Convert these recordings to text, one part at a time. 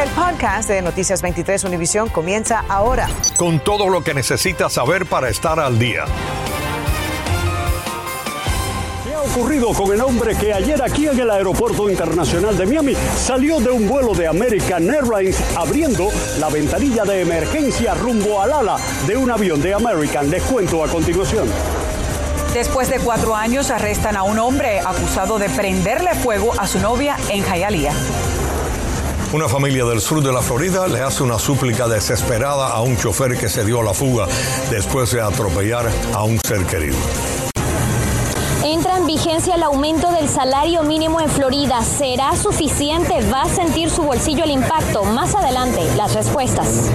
El podcast de Noticias 23 Univisión comienza ahora. Con todo lo que necesitas saber para estar al día. ¿Qué ha ocurrido con el hombre que ayer aquí en el Aeropuerto Internacional de Miami salió de un vuelo de American Airlines abriendo la ventanilla de emergencia rumbo al ala de un avión de American? Les cuento a continuación. Después de cuatro años arrestan a un hombre acusado de prenderle fuego a su novia en Hialeah. Una familia del sur de la Florida le hace una súplica desesperada a un chofer que se dio a la fuga después de atropellar a un ser querido. Entra en vigencia el aumento del salario mínimo en Florida. ¿Será suficiente? ¿Va a sentir su bolsillo el impacto? Más adelante, las respuestas.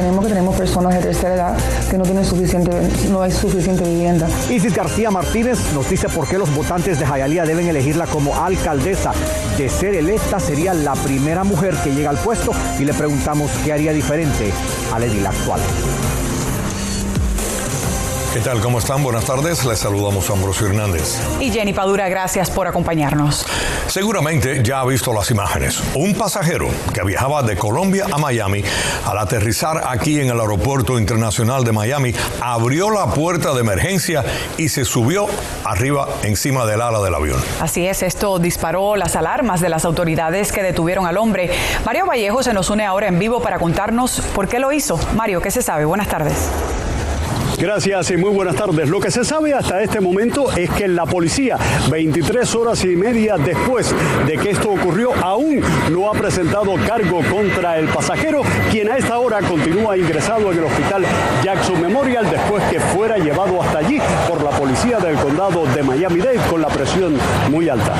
Tenemos que tenemos personas de tercera edad que no tienen suficiente, no hay suficiente vivienda. Isis García Martínez nos dice por qué los votantes de Jayalía deben elegirla como alcaldesa. De ser electa sería la primera mujer que llega al puesto y le preguntamos qué haría diferente a la edil actual. ¿Qué tal? ¿Cómo están? Buenas tardes. Les saludamos a Ambrosio Hernández. Y Jenny Padura, gracias por acompañarnos. Seguramente ya ha visto las imágenes. Un pasajero que viajaba de Colombia a Miami, al aterrizar aquí en el Aeropuerto Internacional de Miami, abrió la puerta de emergencia y se subió arriba encima del ala del avión. Así es, esto disparó las alarmas de las autoridades que detuvieron al hombre. Mario Vallejo se nos une ahora en vivo para contarnos por qué lo hizo. Mario, ¿qué se sabe? Buenas tardes. Gracias y muy buenas tardes. Lo que se sabe hasta este momento es que la policía, 23 horas y media después de que esto ocurrió, aún no ha presentado cargo contra el pasajero, quien a esta hora continúa ingresado en el hospital Jackson Memorial después que fuera llevado hasta allí por la policía del condado de Miami-Dade con la presión muy alta.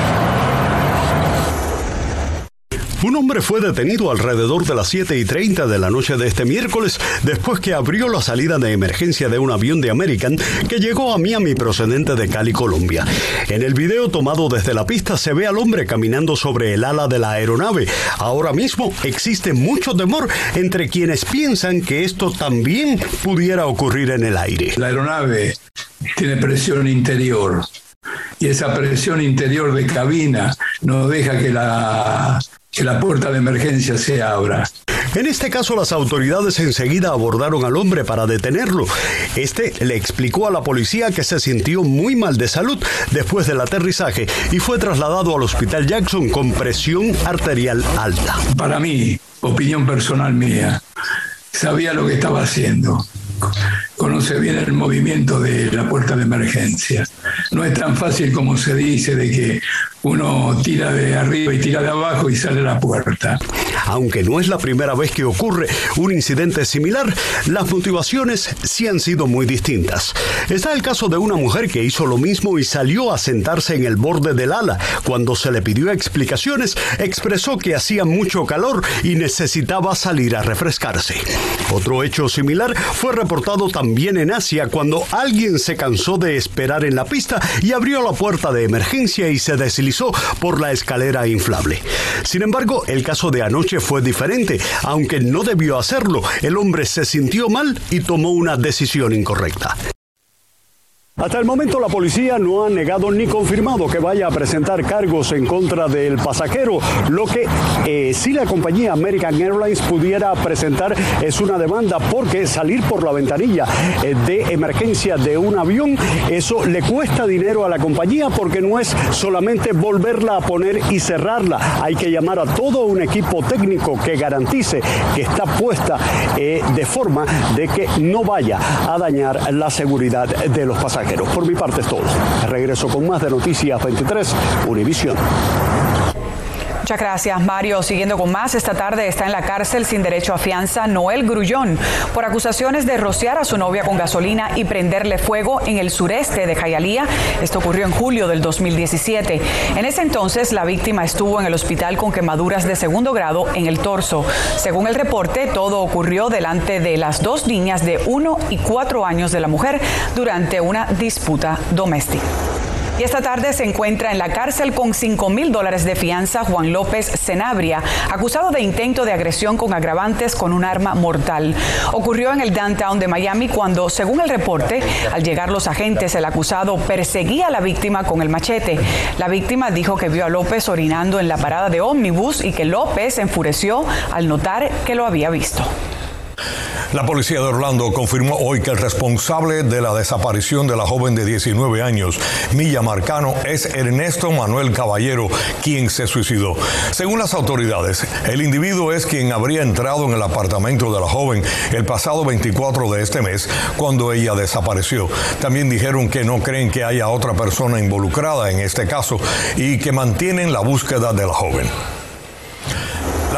Un hombre fue detenido alrededor de las 7 y 30 de la noche de este miércoles después que abrió la salida de emergencia de un avión de American que llegó a Miami procedente de Cali, Colombia. En el video tomado desde la pista se ve al hombre caminando sobre el ala de la aeronave. Ahora mismo existe mucho temor entre quienes piensan que esto también pudiera ocurrir en el aire. La aeronave tiene presión interior y esa presión interior de cabina no deja que la que la puerta de emergencia se abra. En este caso, las autoridades enseguida abordaron al hombre para detenerlo. Este le explicó a la policía que se sintió muy mal de salud después del aterrizaje y fue trasladado al hospital Jackson con presión arterial alta. Para mí, opinión personal mía, sabía lo que estaba haciendo. Conoce bien el movimiento de la puerta de emergencia. No es tan fácil como se dice de que uno tira de arriba y tira de abajo y sale la puerta. Aunque no es la primera vez que ocurre un incidente similar, las motivaciones sí han sido muy distintas. Está el caso de una mujer que hizo lo mismo y salió a sentarse en el borde del ala. Cuando se le pidió explicaciones, expresó que hacía mucho calor y necesitaba salir a refrescarse. Otro hecho similar fue reportado también en Asia cuando alguien se cansó de esperar en la pista y abrió la puerta de emergencia y se deslizó por la escalera inflable. Sin embargo, el caso de anoche fue diferente. Aunque no debió hacerlo, el hombre se sintió mal y tomó una decisión incorrecta. Hasta el momento la policía no ha negado ni confirmado que vaya a presentar cargos en contra del pasajero. Lo que eh, sí la compañía American Airlines pudiera presentar es una demanda porque salir por la ventanilla eh, de emergencia de un avión, eso le cuesta dinero a la compañía porque no es solamente volverla a poner y cerrarla. Hay que llamar a todo un equipo técnico que garantice que está puesta eh, de forma de que no vaya a dañar la seguridad de los pasajeros. Por mi parte es todo. Regreso con más de Noticias 23, Univisión. Muchas gracias, Mario. Siguiendo con más, esta tarde está en la cárcel sin derecho a fianza Noel Grullón por acusaciones de rociar a su novia con gasolina y prenderle fuego en el sureste de Jayalía. Esto ocurrió en julio del 2017. En ese entonces, la víctima estuvo en el hospital con quemaduras de segundo grado en el torso. Según el reporte, todo ocurrió delante de las dos niñas de uno y cuatro años de la mujer durante una disputa doméstica. Y esta tarde se encuentra en la cárcel con 5 mil dólares de fianza Juan López Senabria, acusado de intento de agresión con agravantes con un arma mortal. Ocurrió en el downtown de Miami cuando, según el reporte, al llegar los agentes, el acusado perseguía a la víctima con el machete. La víctima dijo que vio a López orinando en la parada de ómnibus y que López enfureció al notar que lo había visto. La policía de Orlando confirmó hoy que el responsable de la desaparición de la joven de 19 años, Milla Marcano, es Ernesto Manuel Caballero, quien se suicidó. Según las autoridades, el individuo es quien habría entrado en el apartamento de la joven el pasado 24 de este mes, cuando ella desapareció. También dijeron que no creen que haya otra persona involucrada en este caso y que mantienen la búsqueda de la joven.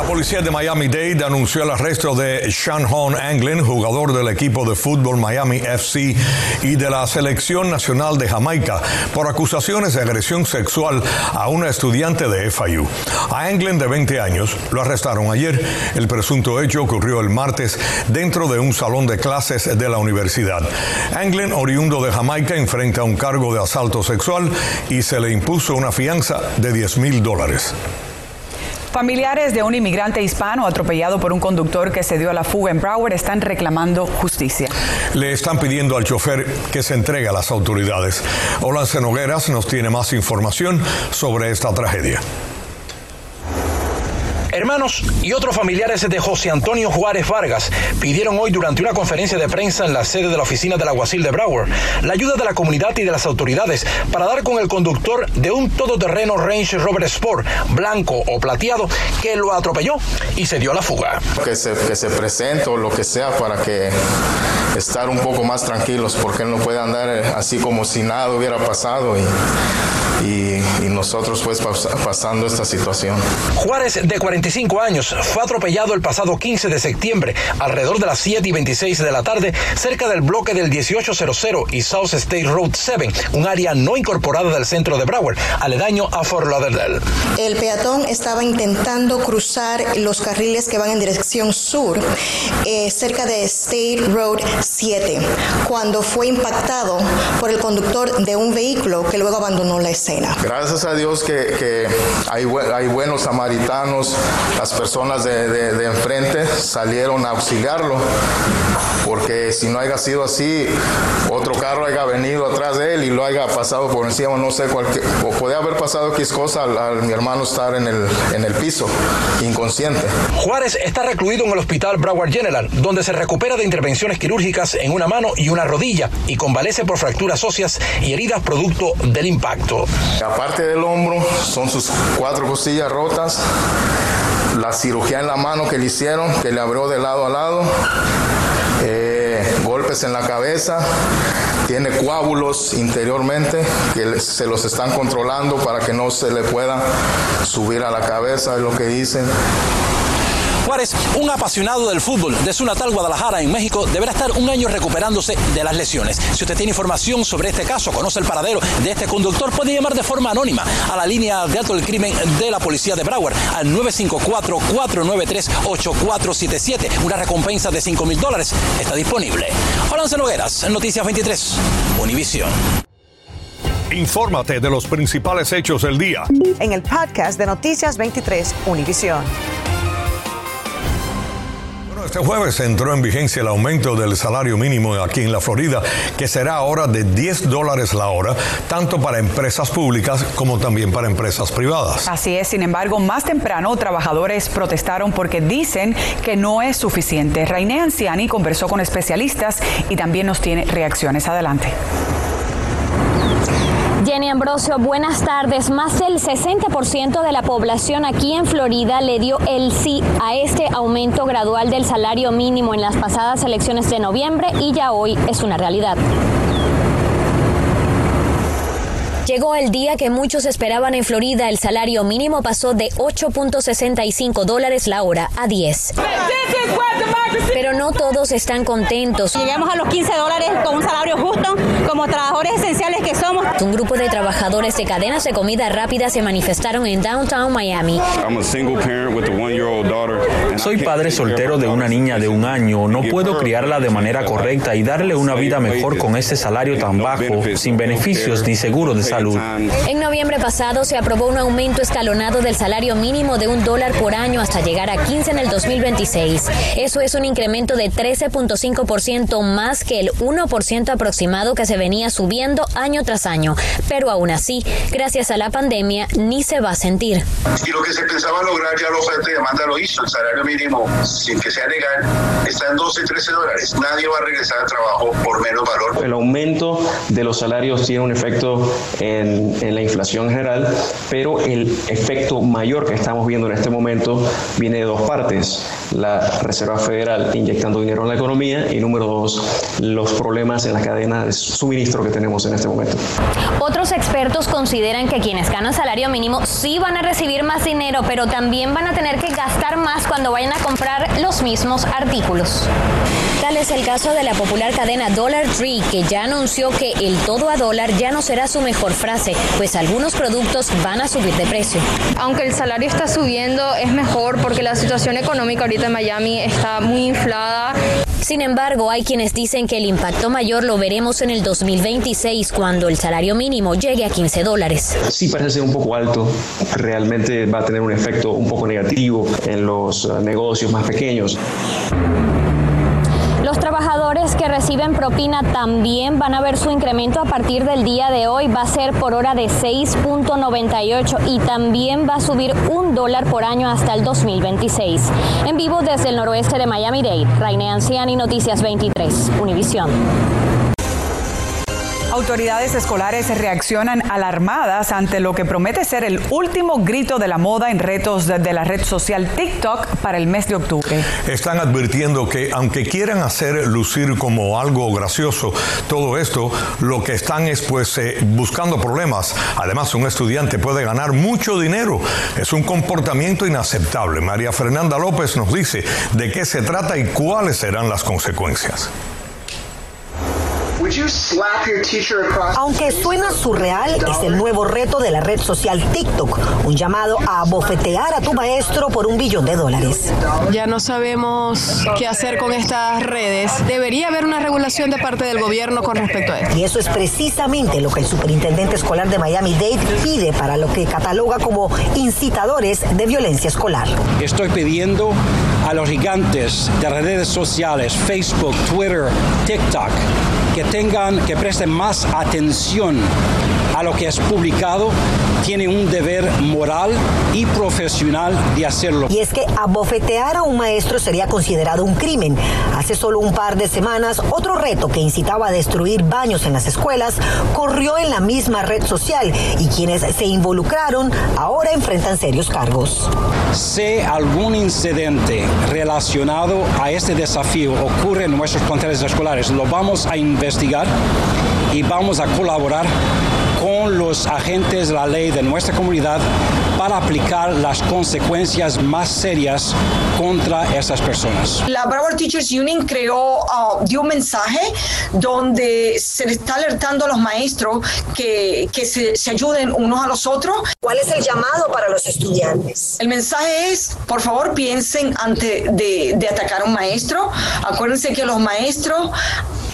La policía de Miami-Dade anunció el arresto de Sean Hon Anglin, jugador del equipo de fútbol Miami FC y de la selección nacional de Jamaica, por acusaciones de agresión sexual a una estudiante de FIU. A Anglin, de 20 años, lo arrestaron ayer. El presunto hecho ocurrió el martes dentro de un salón de clases de la universidad. Anglin, oriundo de Jamaica, enfrenta un cargo de asalto sexual y se le impuso una fianza de 10 mil dólares. Familiares de un inmigrante hispano atropellado por un conductor que se dio a la fuga en Broward están reclamando justicia. Le están pidiendo al chofer que se entregue a las autoridades. Olance Nogueras nos tiene más información sobre esta tragedia. Hermanos y otros familiares de José Antonio Juárez Vargas pidieron hoy durante una conferencia de prensa en la sede de la oficina del alguacil de Broward la ayuda de la comunidad y de las autoridades para dar con el conductor de un todoterreno Range Rover Sport blanco o plateado que lo atropelló y se dio a la fuga. Que se, que se presente o lo que sea para que estar un poco más tranquilos porque él no puede andar así como si nada hubiera pasado y, y, y nosotros pues pas, pasando esta situación. Juárez de 45 años fue atropellado el pasado 15 de septiembre alrededor de las 7 y 26 de la tarde cerca del bloque del 1800 y South State Road 7, un área no incorporada del centro de Broward, aledaño a Fort Lauderdale. El peatón estaba intentando cruzar los carriles que van en dirección sur eh, cerca de State Road 7 cuando fue impactado por el conductor de un vehículo que luego abandonó la escena. Gracias a Dios que, que hay, hay, buenos samaritanos, las personas de, de, de, enfrente salieron a auxiliarlo, porque si no haya sido así, otro carro haya venido atrás de él y lo haya pasado por encima, no sé, cualquier, o puede haber pasado X cosa al, al mi hermano estar en el, en el piso, inconsciente. Juárez está recluido en el hospital Broward General, donde se recupera de intervenciones quirúrgicas en una mano y una rodilla y convalece por fracturas óseas y heridas producto del impacto. Aparte del hombro, son sus cuatro costillas rotas, la cirugía en la mano que le hicieron, que le abrió de lado a lado, eh, golpes en la cabeza, tiene coágulos interiormente que se los están controlando para que no se le pueda subir a la cabeza, es lo que dicen. Juárez, un apasionado del fútbol de su natal Guadalajara en México, deberá estar un año recuperándose de las lesiones. Si usted tiene información sobre este caso, conoce el paradero de este conductor, puede llamar de forma anónima a la línea de alto del crimen de la policía de Broward al 954-493-8477. Una recompensa de 5 mil dólares está disponible. Hola, Nogueras, Noticias 23, Univisión. Infórmate de los principales hechos del día. En el podcast de Noticias 23, Univisión. Este jueves entró en vigencia el aumento del salario mínimo aquí en la Florida, que será ahora de 10 dólares la hora, tanto para empresas públicas como también para empresas privadas. Así es, sin embargo, más temprano trabajadores protestaron porque dicen que no es suficiente. Rainé Anciani conversó con especialistas y también nos tiene reacciones. Adelante. Jenny Ambrosio, buenas tardes. Más del 60% de la población aquí en Florida le dio el sí a este aumento gradual del salario mínimo en las pasadas elecciones de noviembre y ya hoy es una realidad. Llegó el día que muchos esperaban en Florida. El salario mínimo pasó de 8.65 dólares la hora a 10. Pero no todos están contentos. Llegamos a los 15 dólares con un salario justo como trabajadores esenciales que somos. Un grupo de trabajadores de cadenas de comida rápida se manifestaron en Downtown Miami. Soy padre soltero de una niña de un año. No puedo criarla de manera correcta y darle una vida mejor con este salario tan bajo, sin beneficios ni seguro de salud salud. En noviembre pasado se aprobó un aumento escalonado del salario mínimo de un dólar por año hasta llegar a 15 en el 2026. Eso es un incremento de 13.5% más que el 1% aproximado que se venía subiendo año tras año. Pero aún así, gracias a la pandemia, ni se va a sentir. Y lo que se pensaba lograr ya la oferta y demanda lo hizo. El salario mínimo, sin que sea legal, está en 12, 13 dólares. Nadie va a regresar al trabajo por menos valor. El aumento de los salarios tiene un efecto en, la inflación general, pero el efecto mayor que estamos viendo en este momento viene de dos partes. La Reserva Federal inyectando dinero en la economía y número dos, los problemas en la cadena de suministro que tenemos en este momento. Otros expertos consideran que quienes ganan salario mínimo sí van a recibir más dinero, pero también van a tener que gastar más cuando vayan a comprar los mismos artículos. Tal es el caso de la popular cadena Dollar Tree, que ya anunció que el todo a dólar ya no será su mejor frase, pues algunos productos van a subir de precio. Aunque el salario está subiendo, es mejor porque la situación económica ahorita en Miami está muy inflada. Sin embargo, hay quienes dicen que el impacto mayor lo veremos en el 2026 cuando el salario mínimo llegue a 15 dólares. Sí parece ser un poco alto, realmente va a tener un efecto un poco negativo en los uh, negocios más pequeños. Trabajadores que reciben propina también van a ver su incremento a partir del día de hoy. Va a ser por hora de 6.98 y también va a subir un dólar por año hasta el 2026. En vivo desde el noroeste de Miami-Dade, Raine Anciani, Noticias 23, Univisión. Autoridades escolares reaccionan alarmadas ante lo que promete ser el último grito de la moda en retos de, la red social TikTok para el mes de octubre. Están advirtiendo que aunque quieran hacer lucir como algo gracioso todo esto, lo que están es pues eh, buscando problemas. Además, un estudiante puede ganar mucho dinero. Es un comportamiento inaceptable. María Fernanda López nos dice de qué se trata y cuáles serán las consecuencias. Aunque suena surreal, es el nuevo reto de la red social TikTok, un llamado a bofetear a tu maestro por un billón de dólares. Ya no sabemos qué hacer con estas redes. Debería haber una regulación de parte del gobierno con respecto a esto. Y eso es precisamente lo que el superintendente escolar de Miami-Dade pide para lo que cataloga como incitadores de violencia escolar. Estoy pidiendo a los gigantes de redes sociales, Facebook, Twitter, TikTok, que tengan, que presten más atención a lo que es publicado, tienen un deber moral y profesional de hacerlo. Y es que abofetear a un maestro sería considerado un crimen. Hace solo un par de semanas, otro reto que incitaba a destruir baños en las escuelas corrió en la misma red social y quienes se involucraron ahora enfrentan serios cargos. Si algún incidente relacionado a este desafío ocurre en nuestros planteles escolares, lo vamos a investigar y vamos a colaborar con los agentes de la ley de nuestra comunidad para aplicar las consecuencias más serias contra esas personas. La Broward Teachers Union creó, uh, dio un mensaje donde se le está alertando a los maestros que, que se, se ayuden unos a los otros. ¿Cuál es el llamado para los estudiantes? El mensaje es, por favor, piensen antes de, de atacar a un maestro. Acuérdense que los maestros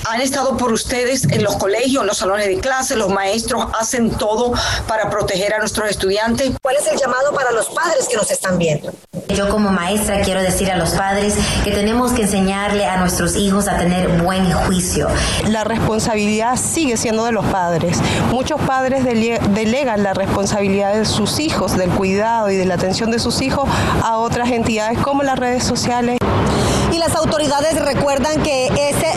han estado por ustedes en los colegios, en los salones de clase, los maestros hacen todo para proteger a nuestros estudiantes. ¿Cuál es el llamado para los padres que nos están viendo? Yo como maestra quiero decir a los padres que tenemos que enseñarle a nuestros hijos a tener buen juicio. La responsabilidad sigue siendo de los padres. Muchos padres dele delegan la responsabilidad de sus hijos, del cuidado y de la atención de sus hijos a otras entidades como las redes sociales. Y las autoridades recuerdan que ese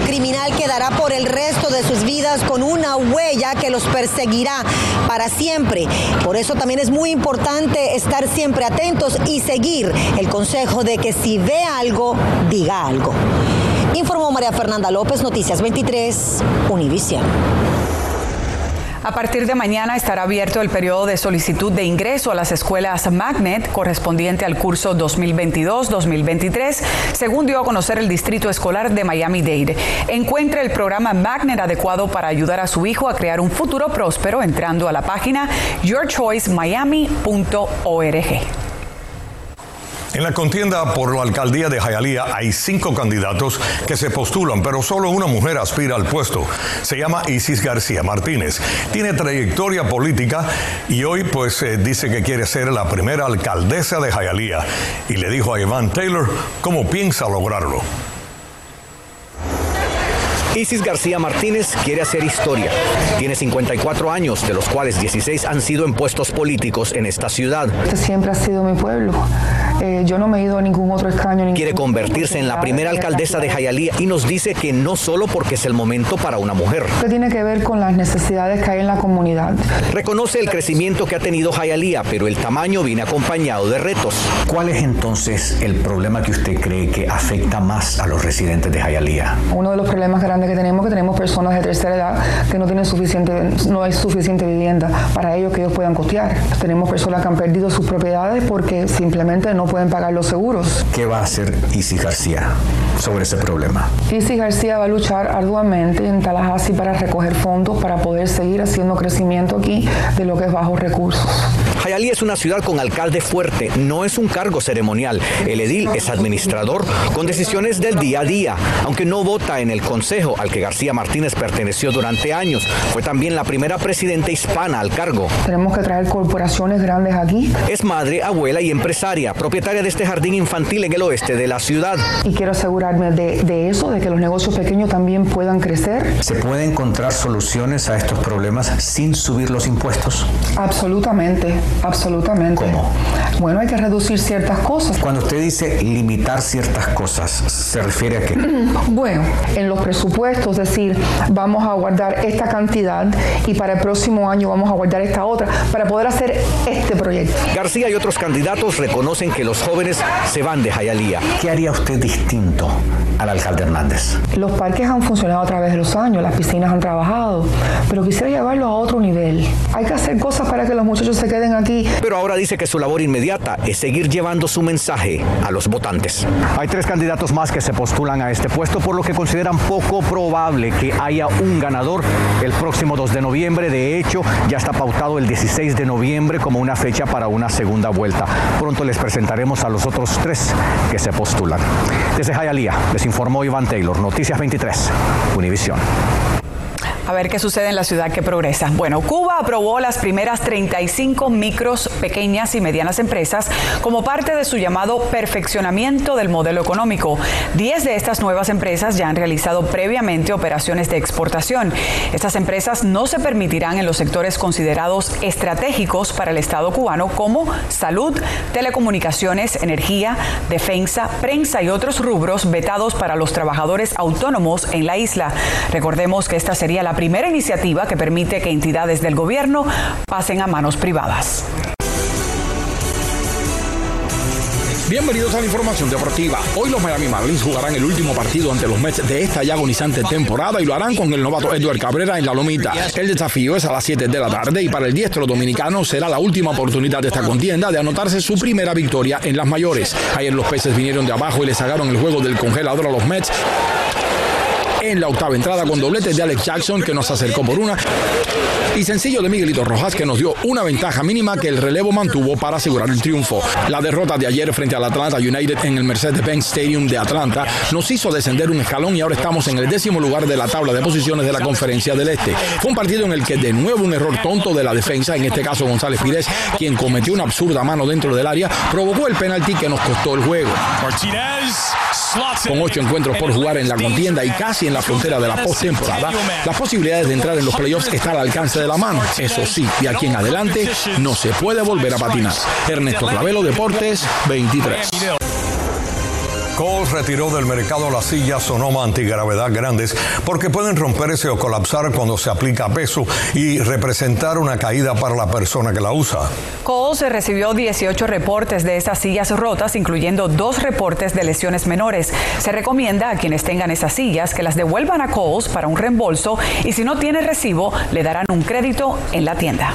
criminal quedará por el resto de sus vidas con una huella que los perseguirá para siempre. Por eso también es muy importante estar siempre atentos y seguir el consejo de que si ve algo, diga algo. Informó María Fernanda López, Noticias 23, Univisión. A partir de mañana estará abierto el periodo de solicitud de ingreso a las escuelas Magnet correspondiente al curso 2022-2023, según dio a conocer el Distrito Escolar de Miami-Dade. Encuentre el programa Magnet adecuado para ayudar a su hijo a crear un futuro próspero entrando a la página yourchoicemiami.org. En la contienda por la alcaldía de Jayalía hay cinco candidatos que se postulan, pero solo una mujer aspira al puesto. Se llama Isis García Martínez. Tiene trayectoria política y hoy pues eh, dice que quiere ser la primera alcaldesa de Jayalía. Y le dijo a Iván Taylor cómo piensa lograrlo. Isis García Martínez quiere hacer historia. Tiene 54 años, de los cuales 16 han sido en puestos políticos en esta ciudad. Este siempre ha sido mi pueblo. Eh, yo no me he ido a ningún otro escaño. Quiere convertirse en la primera alcaldesa de Jayalía y nos dice que no solo porque es el momento para una mujer. Esto tiene que ver con las necesidades que hay en la comunidad. Reconoce el crecimiento que ha tenido Jayalía, pero el tamaño viene acompañado de retos. ¿Cuál es entonces el problema que usted cree que afecta más a los residentes de Jayalía? Uno de los problemas grandes que tenemos que tenemos personas de tercera edad que no tienen suficiente, no hay suficiente vivienda para ellos que ellos puedan costear. Tenemos personas que han perdido sus propiedades porque simplemente no pueden pagar los seguros. ¿Qué va a hacer Isis García sobre ese problema? Isis García va a luchar arduamente en Tallahassee para recoger fondos para poder seguir haciendo crecimiento aquí de lo que es bajos recursos. Jayalía es una ciudad con alcalde fuerte, no es un cargo ceremonial. El edil es administrador con decisiones del día a día, aunque no vota en el consejo al que García Martínez perteneció durante años. Fue también la primera presidenta hispana al cargo. Tenemos que traer corporaciones grandes aquí. Es madre, abuela y empresaria, propietaria de este jardín infantil en el oeste de la ciudad. Y quiero asegurarme de, de eso, de que los negocios pequeños también puedan crecer. ¿Se puede encontrar soluciones a estos problemas sin subir los impuestos? Absolutamente, absolutamente. ¿Cómo? Bueno, hay que reducir ciertas cosas. Cuando usted dice limitar ciertas cosas, ¿se refiere a qué? Bueno, en los presupuestos, es decir, vamos a guardar esta cantidad y para el próximo año vamos a guardar esta otra para poder hacer este proyecto. García y otros candidatos reconocen que los jóvenes se van de Jayalía. ¿Qué haría usted distinto al alcalde Hernández? Los parques han funcionado a través de los años, las piscinas han trabajado, pero quisiera llevarlo a otro nivel. Hay que hacer cosas para que los muchachos se queden aquí. Pero ahora dice que su labor inmediata es seguir llevando su mensaje a los votantes. Hay tres candidatos más que se postulan a este puesto, por lo que consideran poco probable que haya un ganador el próximo 2 de noviembre. De hecho, ya está pautado el 16 de noviembre como una fecha para una segunda vuelta. Pronto les presentaremos a los otros tres que se postulan. Desde Jayalía, les informó Iván Taylor, Noticias 23, Univisión. A ver qué sucede en la ciudad que progresa. Bueno, Cuba aprobó las primeras 35 micros, pequeñas y medianas empresas como parte de su llamado perfeccionamiento del modelo económico. Diez de estas nuevas empresas ya han realizado previamente operaciones de exportación. Estas empresas no se permitirán en los sectores considerados estratégicos para el Estado cubano como salud, telecomunicaciones, energía, defensa, prensa y otros rubros vetados para los trabajadores autónomos en la isla. Recordemos que esta sería la primera iniciativa que permite que entidades del gobierno pasen a manos privadas. Bienvenidos a la información deportiva. Hoy los Miami Marlins jugarán el último partido ante los Mets de esta ya agonizante temporada y lo harán con el novato Edward Cabrera en la lomita. El desafío es a las 7 de la tarde y para el diestro dominicano será la última oportunidad de esta contienda de anotarse su primera victoria en las mayores. Ayer los peces vinieron de abajo y le sacaron el juego del congelador a los Mets en la octava entrada con doblete de Alex Jackson que nos acercó por una y sencillo de Miguelito Rojas que nos dio una ventaja mínima que el relevo mantuvo para asegurar el triunfo. La derrota de ayer frente al Atlanta United en el Mercedes-Benz Stadium de Atlanta nos hizo descender un escalón y ahora estamos en el décimo lugar de la tabla de posiciones de la Conferencia del Este. Fue un partido en el que de nuevo un error tonto de la defensa, en este caso González Pires, quien cometió una absurda mano dentro del área, provocó el penalti que nos costó el juego. Con ocho encuentros por jugar en la contienda y casi en la frontera de la postemporada, las posibilidades de entrar en los playoffs están al alcance de la mano. Eso sí, de aquí en adelante no se puede volver a patinar. Ernesto Clavelo, Deportes 23. Coles retiró del mercado las sillas Sonoma antigravedad grandes porque pueden romperse o colapsar cuando se aplica peso y representar una caída para la persona que la usa. Coles recibió 18 reportes de esas sillas rotas, incluyendo dos reportes de lesiones menores. Se recomienda a quienes tengan esas sillas que las devuelvan a Coles para un reembolso y si no tiene recibo, le darán un crédito en la tienda.